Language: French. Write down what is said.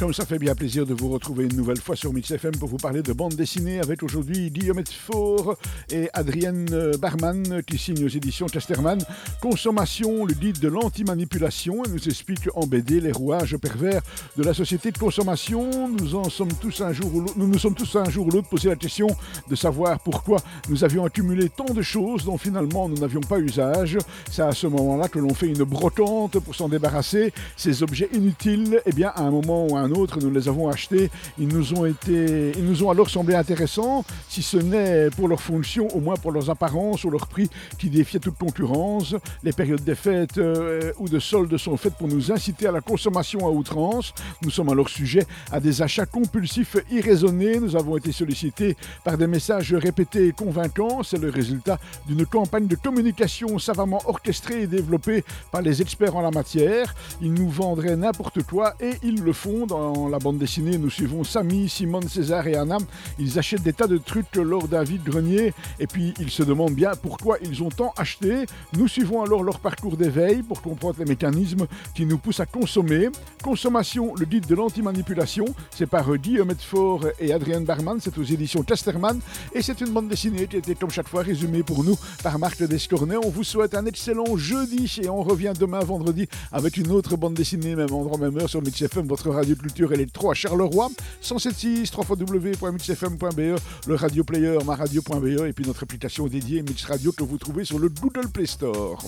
Comme ça fait bien plaisir de vous retrouver une nouvelle fois sur Mix FM pour vous parler de bande dessinée avec aujourd'hui Guillaume Faure et Adrienne Barman qui signent aux éditions Chesterman Consommation, le guide de l'anti-manipulation nous explique en BD les rouages pervers de la société de consommation. Nous en sommes tous un jour nous nous sommes tous un jour ou l'autre posé la question de savoir pourquoi nous avions accumulé tant de choses dont finalement nous n'avions pas usage. C'est à ce moment-là que l'on fait une brocante pour s'en débarrasser. Ces objets inutiles, eh bien à un moment ou à un autre, nous les avons achetés, ils nous ont été, ils nous ont alors semblé intéressants, si ce n'est pour leur fonction, au moins pour leurs apparences ou leur prix qui défiaient toute concurrence. Les périodes des fêtes euh, ou de soldes sont faites pour nous inciter à la consommation à outrance. Nous sommes alors sujets à des achats compulsifs irraisonnés. Nous avons été sollicités par des messages répétés et convaincants. C'est le résultat d'une campagne de communication savamment orchestrée et développée par les experts en la matière. Ils nous vendraient n'importe quoi et ils le fond. Dans la bande dessinée, nous suivons Samy, Simone, César et Anna. Ils achètent des tas de trucs lors d'un vide-grenier et puis ils se demandent bien pourquoi ils ont tant acheté. Nous suivons alors leur parcours d'éveil pour comprendre les mécanismes qui nous poussent à consommer. Consommation, le guide de l'anti-manipulation, c'est par Guillaume Medfort et Adrien Barman, c'est aux éditions Casterman et c'est une bande dessinée qui a été comme chaque fois résumée pour nous par Marc Descornet. On vous souhaite un excellent jeudi et on revient demain vendredi avec une autre bande dessinée, même endroit, même heure sur Mix votre radio culture électro à Charleroi. 176 www.mixfm.be, le radio player, ma radio.be et puis notre application dédiée Mix Radio que vous trouvez sur le Google Play Store.